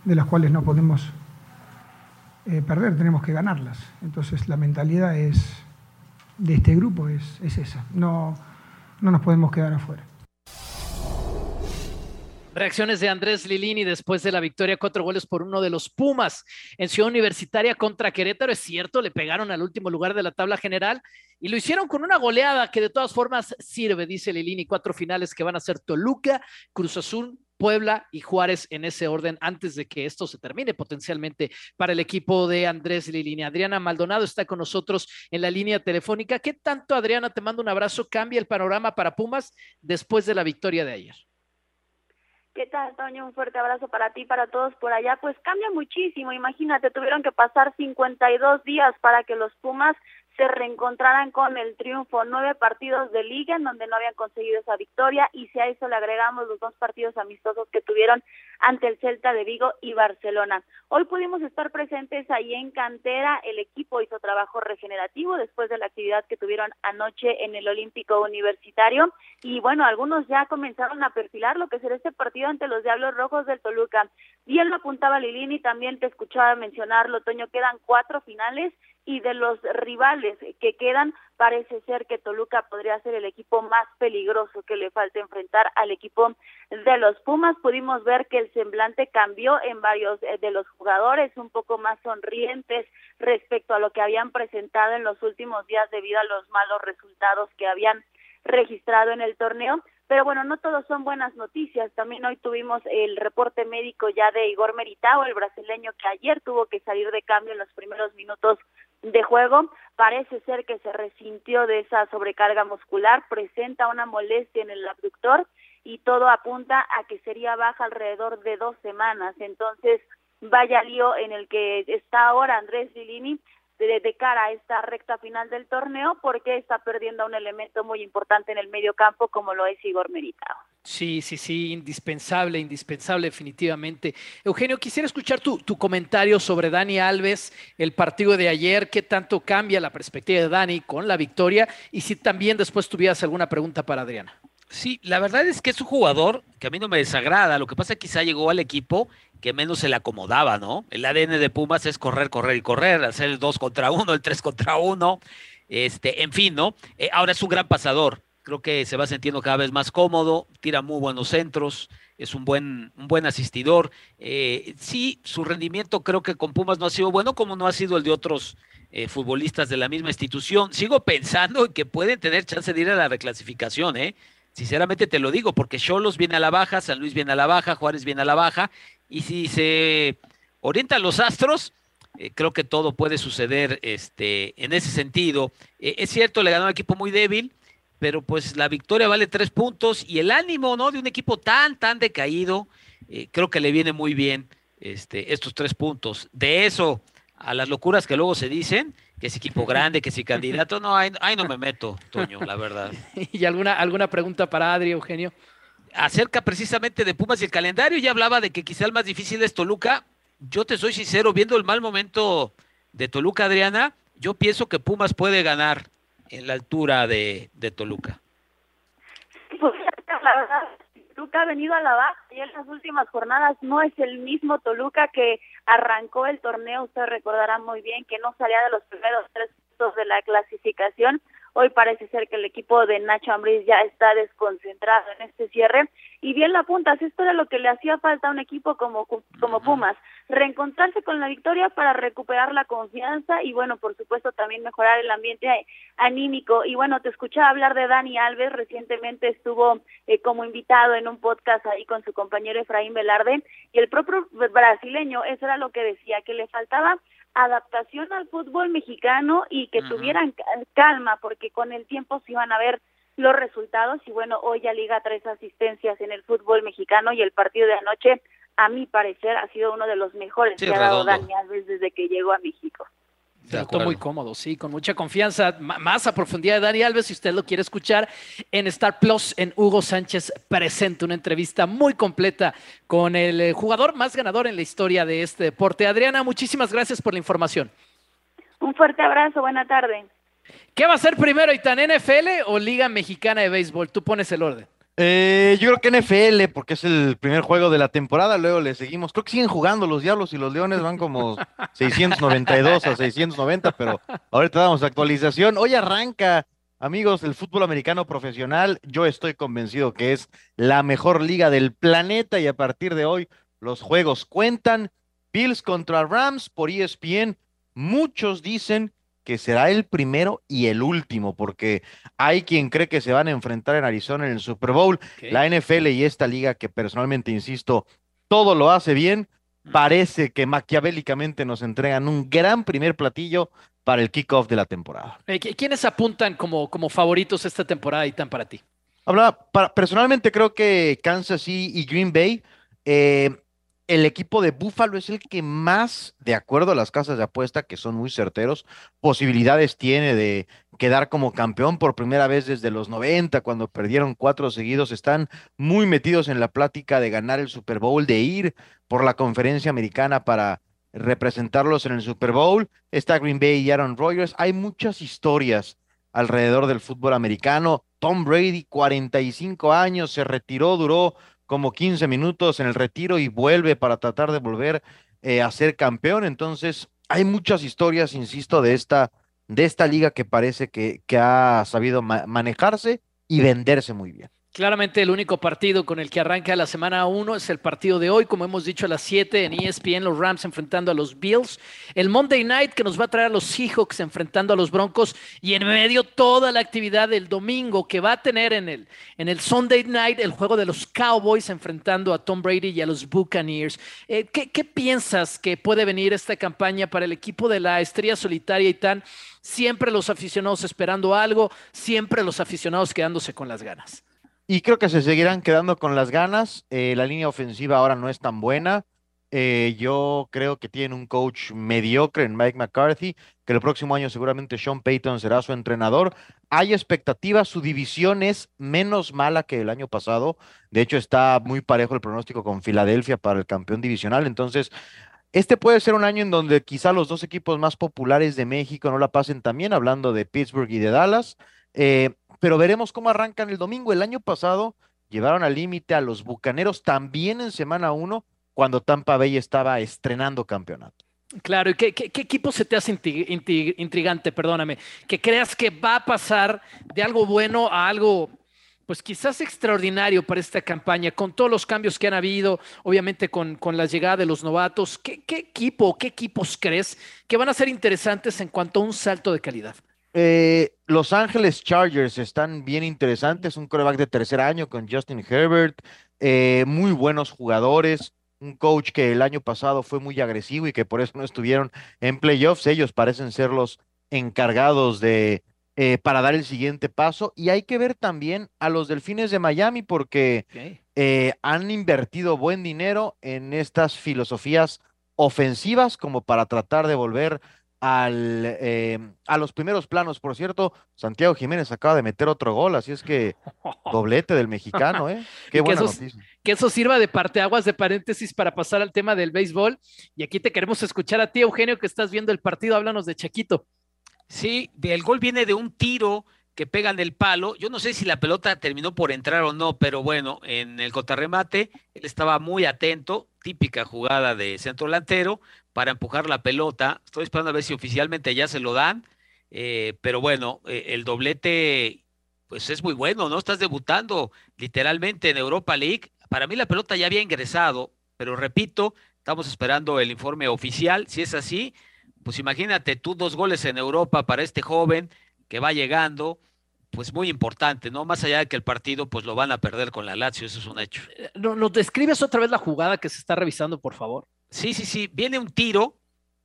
de las cuales no podemos eh, perder, tenemos que ganarlas. Entonces la mentalidad es, de este grupo es, es esa, no, no nos podemos quedar afuera. Reacciones de Andrés Lilini después de la victoria, cuatro goles por uno de los Pumas en Ciudad Universitaria contra Querétaro. Es cierto, le pegaron al último lugar de la tabla general y lo hicieron con una goleada que de todas formas sirve, dice Lilini. Cuatro finales que van a ser Toluca, Cruz Azul Puebla y Juárez en ese orden antes de que esto se termine potencialmente para el equipo de Andrés Lilini. Adriana Maldonado está con nosotros en la línea telefónica. ¿Qué tanto, Adriana, te mando un abrazo, cambia el panorama para Pumas después de la victoria de ayer? ¿Qué tal, Toño? Un fuerte abrazo para ti, para todos por allá. Pues cambia muchísimo. Imagínate, tuvieron que pasar 52 días para que los Pumas se reencontraran con el triunfo, nueve partidos de liga en donde no habían conseguido esa victoria y si a eso le agregamos los dos partidos amistosos que tuvieron ante el Celta de Vigo y Barcelona. Hoy pudimos estar presentes ahí en Cantera, el equipo hizo trabajo regenerativo después de la actividad que tuvieron anoche en el Olímpico Universitario y bueno, algunos ya comenzaron a perfilar lo que será este partido ante los Diablos Rojos del Toluca. Bien lo apuntaba Lilini, también te escuchaba mencionarlo, Toño, quedan cuatro finales y de los rivales que quedan, parece ser que Toluca podría ser el equipo más peligroso que le falta enfrentar al equipo de los Pumas. Pudimos ver que el semblante cambió en varios eh, de los jugadores, un poco más sonrientes respecto a lo que habían presentado en los últimos días debido a los malos resultados que habían registrado en el torneo. Pero bueno, no todos son buenas noticias. También hoy tuvimos el reporte médico ya de Igor Meritao, el brasileño que ayer tuvo que salir de cambio en los primeros minutos de juego. Parece ser que se resintió de esa sobrecarga muscular, presenta una molestia en el abductor y todo apunta a que sería baja alrededor de dos semanas. Entonces, vaya lío en el que está ahora Andrés Lilini de, cara a esta recta final del torneo porque está perdiendo un elemento muy importante en el medio campo como lo es Igor Meritao. Sí, sí, sí, indispensable, indispensable definitivamente. Eugenio, quisiera escuchar tu, tu, comentario sobre Dani Alves, el partido de ayer, qué tanto cambia la perspectiva de Dani con la victoria y si también después tuvieras alguna pregunta para Adriana. Sí, la verdad es que es un jugador que a mí no me desagrada. Lo que pasa es que quizá llegó al equipo que menos se le acomodaba, ¿no? El ADN de Pumas es correr, correr y correr, hacer el 2 contra 1, el 3 contra 1, este, en fin, ¿no? Eh, ahora es un gran pasador. Creo que se va sintiendo cada vez más cómodo, tira muy buenos centros, es un buen, un buen asistidor. Eh, sí, su rendimiento creo que con Pumas no ha sido bueno, como no ha sido el de otros eh, futbolistas de la misma institución. Sigo pensando en que pueden tener chance de ir a la reclasificación, ¿eh? Sinceramente te lo digo, porque Cholos viene a la baja, San Luis viene a la baja, Juárez viene a la baja, y si se orientan los astros, eh, creo que todo puede suceder este, en ese sentido. Es cierto, le ganó un equipo muy débil, pero pues la victoria vale tres puntos y el ánimo ¿no? de un equipo tan, tan decaído, eh, creo que le viene muy bien este, estos tres puntos. De eso a las locuras que luego se dicen, que es equipo grande, que si candidato, no, ahí, no me meto, Toño, la verdad. ¿Y alguna, alguna pregunta para Adri, Eugenio? Acerca precisamente de Pumas y el calendario, ya hablaba de que quizá el más difícil es Toluca. Yo te soy sincero, viendo el mal momento de Toluca, Adriana, yo pienso que Pumas puede ganar en la altura de, de Toluca. Pues la verdad, Toluca ha venido a la baja y en las últimas jornadas no es el mismo Toluca que arrancó el torneo. Usted recordará muy bien que no salía de los primeros tres puntos de la clasificación. Hoy parece ser que el equipo de Nacho Ambriz ya está desconcentrado en este cierre. Y bien lo apuntas, esto era lo que le hacía falta a un equipo como, como Pumas, reencontrarse con la victoria para recuperar la confianza y bueno, por supuesto también mejorar el ambiente anímico. Y bueno, te escuchaba hablar de Dani Alves, recientemente estuvo eh, como invitado en un podcast ahí con su compañero Efraín Velarde y el propio brasileño, eso era lo que decía, que le faltaba adaptación al fútbol mexicano y que tuvieran calma porque con el tiempo se iban a ver los resultados y bueno, hoy ya liga tres asistencias en el fútbol mexicano y el partido de anoche, a mi parecer, ha sido uno de los mejores que ha dado Dani Alves desde que llegó a México. Se muy cómodo, sí, con mucha confianza, más a profundidad de Dani Alves, si usted lo quiere escuchar en Star Plus, en Hugo Sánchez presente una entrevista muy completa con el eh, jugador más ganador en la historia de este deporte. Adriana, muchísimas gracias por la información. Un fuerte abrazo, buena tarde. ¿Qué va a ser primero, Itan, NFL o Liga Mexicana de Béisbol? Tú pones el orden. Eh, yo creo que NFL, porque es el primer juego de la temporada, luego le seguimos. Creo que siguen jugando los Diablos y los Leones, van como 692 a 690, pero ahorita damos actualización. Hoy arranca, amigos, el fútbol americano profesional. Yo estoy convencido que es la mejor liga del planeta y a partir de hoy los juegos cuentan. Bills contra Rams por ESPN. Muchos dicen que será el primero y el último, porque hay quien cree que se van a enfrentar en Arizona en el Super Bowl. La NFL y esta liga, que personalmente insisto, todo lo hace bien, parece que maquiavélicamente nos entregan un gran primer platillo para el kickoff de la temporada. Eh, ¿Quiénes apuntan como, como favoritos esta temporada y tan para ti? Habla, personalmente creo que Kansas City y Green Bay, eh, el equipo de Buffalo es el que más, de acuerdo a las casas de apuesta, que son muy certeros, posibilidades tiene de quedar como campeón por primera vez desde los 90, cuando perdieron cuatro seguidos. Están muy metidos en la plática de ganar el Super Bowl, de ir por la conferencia americana para representarlos en el Super Bowl. Está Green Bay y Aaron Rodgers. Hay muchas historias alrededor del fútbol americano. Tom Brady, 45 años, se retiró, duró como 15 minutos en el retiro y vuelve para tratar de volver eh, a ser campeón. Entonces, hay muchas historias, insisto, de esta, de esta liga que parece que, que ha sabido manejarse y venderse muy bien. Claramente el único partido con el que arranca la semana 1 es el partido de hoy, como hemos dicho a las 7 en ESPN, los Rams enfrentando a los Bills. El Monday Night que nos va a traer a los Seahawks enfrentando a los Broncos y en medio toda la actividad del domingo que va a tener en el, en el Sunday Night el juego de los Cowboys enfrentando a Tom Brady y a los Buccaneers. Eh, ¿qué, ¿Qué piensas que puede venir esta campaña para el equipo de la estrella solitaria y tan? Siempre los aficionados esperando algo, siempre los aficionados quedándose con las ganas. Y creo que se seguirán quedando con las ganas. Eh, la línea ofensiva ahora no es tan buena. Eh, yo creo que tiene un coach mediocre en Mike McCarthy, que el próximo año seguramente Sean Payton será su entrenador. Hay expectativas, su división es menos mala que el año pasado. De hecho, está muy parejo el pronóstico con Filadelfia para el campeón divisional. Entonces, este puede ser un año en donde quizá los dos equipos más populares de México no la pasen también, hablando de Pittsburgh y de Dallas. Eh, pero veremos cómo arrancan el domingo. El año pasado llevaron al límite a los Bucaneros también en semana uno, cuando Tampa Bay estaba estrenando campeonato. Claro, ¿y qué, equipo se te hace intrigante, perdóname? Que creas que va a pasar de algo bueno a algo, pues quizás extraordinario para esta campaña, con todos los cambios que han habido, obviamente con, con la llegada de los novatos. ¿Qué, ¿Qué equipo, qué equipos crees que van a ser interesantes en cuanto a un salto de calidad? Eh, Los Ángeles Chargers están bien interesantes, un coreback de tercer año con Justin Herbert, eh, muy buenos jugadores, un coach que el año pasado fue muy agresivo y que por eso no estuvieron en playoffs. Ellos parecen ser los encargados de eh, para dar el siguiente paso. Y hay que ver también a los Delfines de Miami porque han invertido buen dinero en estas filosofías ofensivas como para tratar de volver al, eh, a los primeros planos. Por cierto, Santiago Jiménez acaba de meter otro gol, así es que doblete del mexicano, ¿eh? Qué buena que eso, noticia. Que eso sirva de parteaguas de paréntesis para pasar al tema del béisbol. Y aquí te queremos escuchar a ti, Eugenio, que estás viendo el partido. Háblanos de Chaquito. Sí, el gol viene de un tiro que pegan el palo. Yo no sé si la pelota terminó por entrar o no, pero bueno, en el contrarremate él estaba muy atento, típica jugada de centro delantero para empujar la pelota. Estoy esperando a ver si oficialmente ya se lo dan, eh, pero bueno, eh, el doblete pues es muy bueno, ¿no? Estás debutando literalmente en Europa League. Para mí la pelota ya había ingresado, pero repito, estamos esperando el informe oficial. Si es así, pues imagínate tú dos goles en Europa para este joven que va llegando pues muy importante, ¿no? Más allá de que el partido pues lo van a perder con la Lazio, eso es un hecho. Eh, ¿Nos describes otra vez la jugada que se está revisando, por favor? Sí, sí, sí, viene un tiro,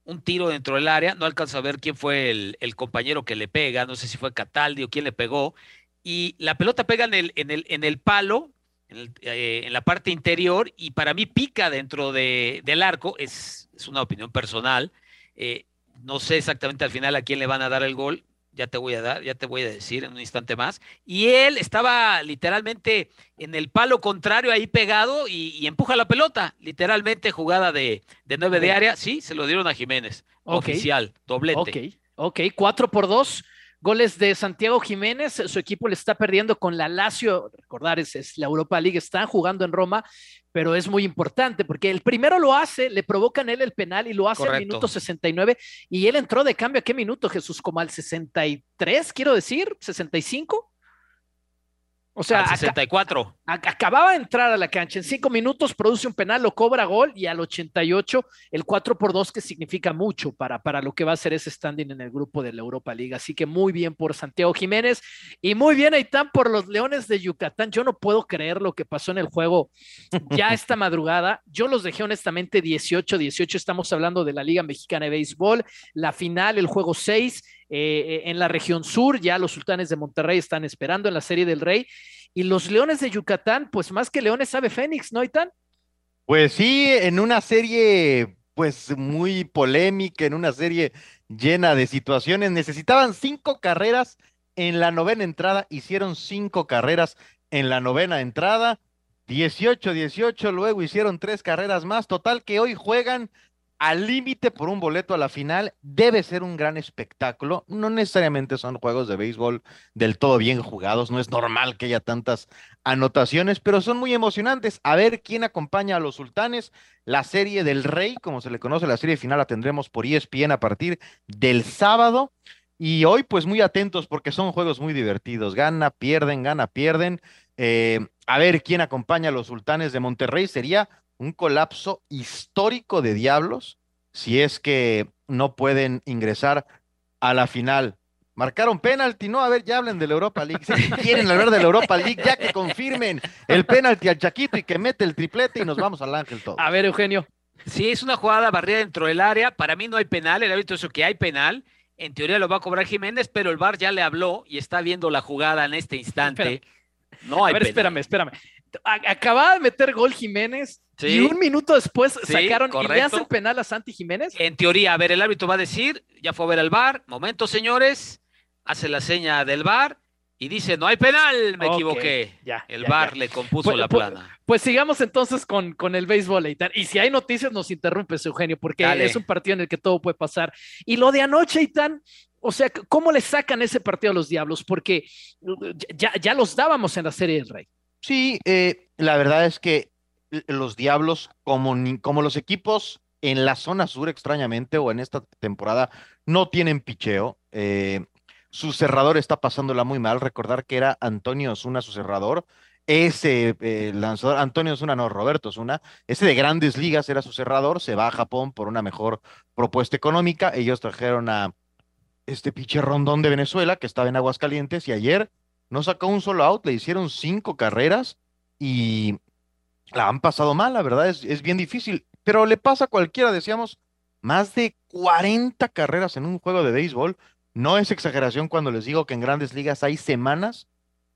un tiro dentro del área, no alcanzo a ver quién fue el, compañero que le pega, no sé si fue Cataldi o quién le pegó, y la pelota pega en el, en el, en el palo, en, eh, la parte interior, y para mí pica dentro de, del arco, es, es, una opinión personal, eh, no sé exactamente al final a quién le van a dar el gol, ya te voy a dar, ya te voy a decir en un instante más. Y él estaba literalmente en el palo contrario ahí pegado y, empuja la pelota, literalmente jugada de, de nueve de área. Sí, se lo dieron a Jiménez, oficial, doblete. Ok, ok, cuatro por dos. Goles de Santiago Jiménez, su equipo le está perdiendo con la Lazio, recordar, es, la Europa League, están jugando en Roma, pero es muy importante porque el primero lo hace, le provocan él el penal y lo hace al minuto 69 y él entró de cambio a qué minuto, Jesús, como al 63, quiero decir, 65. O sea, Al 64. Ac acababa de entrar a la cancha, en cinco minutos produce un penal, lo cobra gol y al 88 el 4 por 2 que significa mucho para, para lo que va a ser ese standing en el grupo de la Europa League. Así que muy bien por Santiago Jiménez y muy bien Aitán por los Leones de Yucatán. Yo no puedo creer lo que pasó en el juego ya esta madrugada. Yo los dejé honestamente 18-18. Estamos hablando de la Liga Mexicana de Béisbol, la final, el juego 6 eh, en la región sur, ya los sultanes de Monterrey están esperando en la Serie del Rey. Y los Leones de Yucatán, pues más que Leones sabe Fénix, ¿no, Itán? Pues sí, en una serie pues muy polémica, en una serie llena de situaciones. Necesitaban cinco carreras en la novena entrada, hicieron cinco carreras en la novena entrada, 18-18, luego hicieron tres carreras más, total que hoy juegan al límite por un boleto a la final. Debe ser un gran espectáculo. No necesariamente son juegos de béisbol del todo bien jugados. No es normal que haya tantas anotaciones, pero son muy emocionantes. A ver quién acompaña a los sultanes. La serie del Rey, como se le conoce, la serie final la tendremos por ESPN a partir del sábado. Y hoy, pues muy atentos porque son juegos muy divertidos. Gana, pierden, gana, pierden. Eh, a ver quién acompaña a los sultanes de Monterrey. Sería un colapso histórico de Diablos si es que no pueden ingresar a la final. Marcaron penalti, no, a ver, ya hablen de la Europa League. Si quieren hablar de la Europa League, ya que confirmen el penalti al Chaquito y que mete el triplete y nos vamos al Ángel todo. A ver, Eugenio. Sí, es una jugada barrida dentro del área. Para mí no hay penal. El árbitro dice que hay penal. En teoría lo va a cobrar Jiménez, pero el VAR ya le habló y está viendo la jugada en este instante. No hay a ver, penal. espérame, espérame. Acababa de meter gol Jiménez Sí. y un minuto después Sí, sacaron y le hacen penal a Santi Jiménez. En teoría, a ver, el árbitro va a decir, ya fue a ver al VAR, momento señores, hace la seña del VAR y dice, no hay penal, me equivoqué. ya, el ya, VAR ya. le compuso Pues- la pues- plana. Pues sigamos entonces con, con el béisbol, Eitan. Y si hay noticias, nos interrumpes, Eugenio, porque Dale. es un partido en el que todo puede pasar. Y lo de anoche, Eitan, o sea, ¿cómo le sacan ese partido a los Diablos? Porque uh, ya, ya los dábamos en la Serie del Rey. Sí, eh, la verdad es que los Diablos, como, como los equipos en la zona sur, extrañamente, o en esta temporada, no tienen picheo. eh, su cerrador está pasándola muy mal. Recordar que era Antonio Osuna su cerrador. Ese eh, lanzador, Antonio Osuna, no, Roberto Osuna, ese de grandes ligas era su cerrador. Se va a Japón por una mejor propuesta económica. Ellos trajeron a este pitcher rondón de Venezuela que estaba en Aguascalientes y ayer no sacó un solo out, le hicieron cinco carreras y la han pasado mal, la verdad es, es bien difícil, pero le pasa a cualquiera, decíamos, más de 40 carreras en un juego de béisbol. No es exageración cuando les digo que en grandes ligas hay semanas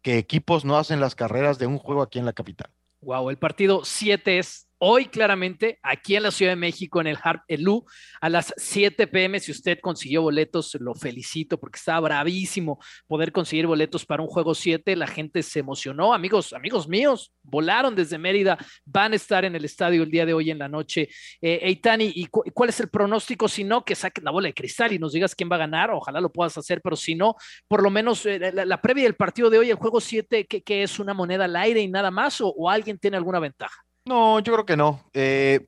que equipos no hacen las carreras de un juego aquí en la capital. Wow, el partido 7 es hoy claramente aquí en la Ciudad de México en el Harp Elu a las 7 pm. Si usted consiguió boletos, lo felicito porque estaba bravísimo poder conseguir boletos para un juego 7. La gente se emocionó. Amigos, amigos míos, volaron desde Mérida, van a estar en el estadio el día de hoy en la noche. Eh, Eitani, ¿y cu- cuál es el pronóstico? Si no, que saquen la bola de cristal y nos digas quién va a ganar. Ojalá lo puedas hacer, pero si no, por lo menos eh, la, previa del partido de hoy, el juego 7, ¿qué, qué es una moneda al aire y nada más? ¿O, o alguien tiene alguna ventaja? No, yo creo que no. Eh,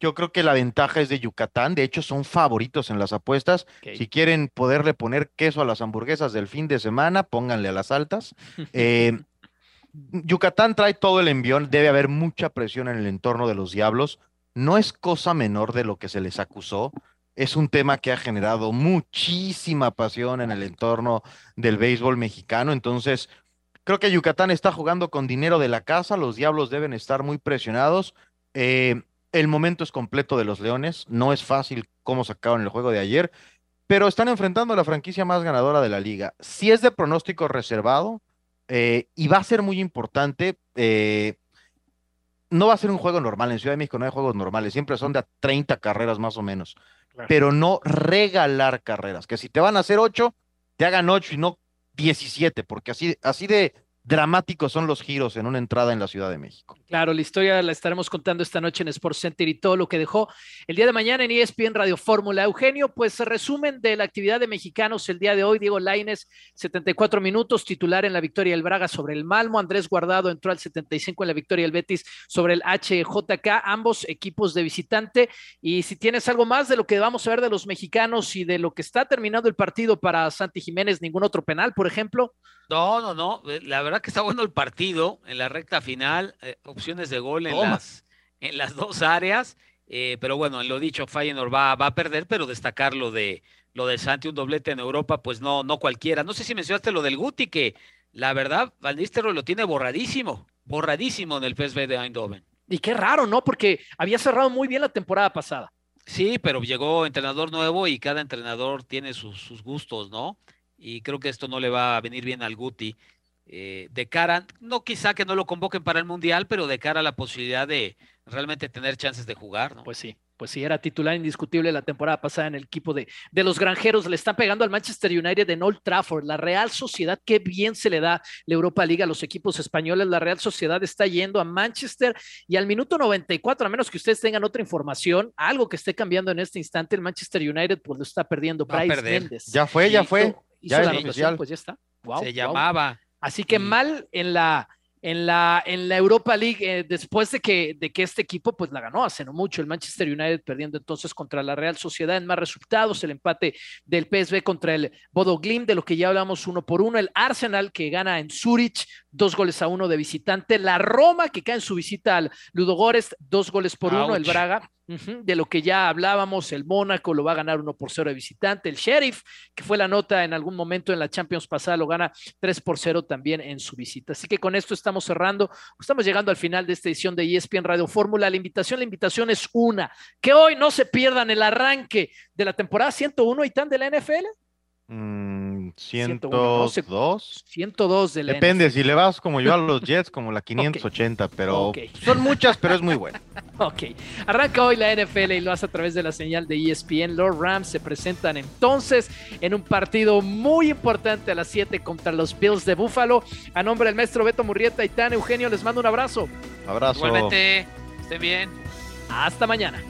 yo creo que la ventaja es de Yucatán. De hecho, son favoritos en las apuestas. Si quieren poderle poner queso a las hamburguesas del fin de semana, pónganle a las altas. Eh, Yucatán trae todo el envión. Debe haber mucha presión en el entorno de los Diablos. No es cosa menor de lo que se les acusó. Es un tema que ha generado muchísima pasión en el entorno del béisbol mexicano. Entonces, Creo que Yucatán está jugando con dinero de la casa, los Diablos deben estar muy presionados. Eh, el momento es completo de los Leones, no es fácil cómo sacaron el juego de ayer, pero están enfrentando a la franquicia más ganadora de la liga. Si es de pronóstico reservado eh, y va a ser muy importante, eh, no va a ser un juego normal. En Ciudad de México no hay juegos normales, siempre son de a 30 carreras más o menos, pero no regalar carreras, que si te van a hacer 8, te hagan 8 y no 17, porque así, así de dramáticos son los giros en una entrada en la Ciudad de México. Claro, la historia la estaremos contando esta noche en Sports Center y todo lo que dejó el día de mañana en ESPN Radio Fórmula. Eugenio, pues resumen de la actividad de mexicanos el día de hoy. Diego Laines, 74 minutos, titular en la victoria del Braga sobre el Malmo. Andrés Guardado entró al 75 en la victoria del Betis sobre el HJK, ambos equipos de visitante. Y si tienes algo más de lo que vamos a ver de los mexicanos y de lo que está terminando el partido para Santi Jiménez, ningún otro penal, por ejemplo. No, no, no. La verdad verdad que está bueno el partido en la recta final, eh, opciones de gol en las, en las dos áreas, eh, pero bueno, en lo dicho, Feyenoord va, va a perder, pero destacar lo de, lo de Santi, un doblete en Europa, pues no, no cualquiera. No sé si mencionaste lo del Guti, que la verdad, Van Nistelrooy lo tiene borradísimo, borradísimo en el PSV de Eindhoven. Y qué raro, ¿no? Porque había cerrado muy bien la temporada pasada. Sí, pero llegó entrenador nuevo y cada entrenador tiene sus, sus gustos, ¿no? Y creo que esto no le va a venir bien al Guti. Eh, de cara, no quizá que no lo convoquen para el Mundial, pero de cara a la posibilidad de realmente tener chances de jugar, ¿no? Pues sí, pues sí, era titular indiscutible la temporada pasada en el equipo de, de los granjeros. Le están pegando al Manchester United en Old Trafford. La Real Sociedad, qué bien se le da la Europa League a los equipos españoles. La Real Sociedad está yendo a Manchester y al minuto 94, a menos que ustedes tengan otra información, algo que esté cambiando en este instante, el Manchester United pues lo está perdiendo. Méndez. Ya fue, ya fue. Hizo, hizo Ya la es anotación, oficial. pues ya está. Wow, Se wow. llamaba. Así que mal en la, en la, en la Europa League, eh, después de que, de que este equipo pues la ganó hace no mucho, el Manchester United perdiendo entonces contra la Real Sociedad en más resultados, el empate del PSV contra el Bodo Glimt, de lo que ya hablamos uno por uno, el Arsenal que gana en Zurich, dos goles a uno de visitante, la Roma que cae en su visita al Ludogorets, dos goles por uno, el Ouch. De lo que ya hablábamos, el Mónaco lo va a ganar uno por cero de visitante, el Sheriff, que fue la nota en algún momento en la Champions pasada, lo gana 3 por 0 también en su visita. Así que con esto estamos cerrando, estamos llegando al final de esta edición de ESPN Radio Fórmula. La invitación, la invitación es una, que hoy no se pierdan el arranque de la temporada 101 y tan de la NFL. Mm, 101, no sé. 102. 102 de la Depende, si le vas como yo a los Jets, como la 580, pero Ok. son muchas, pero es muy buena. Ok, arranca hoy la NFL y lo hace a través de la señal de ESPN. Los Rams se presentan entonces en un partido muy importante a las 7 contra los Bills de Buffalo. A nombre del maestro Beto Murrieta y Tan Eugenio, les mando un abrazo. Abrazo. Igualmente, estén bien. Hasta mañana.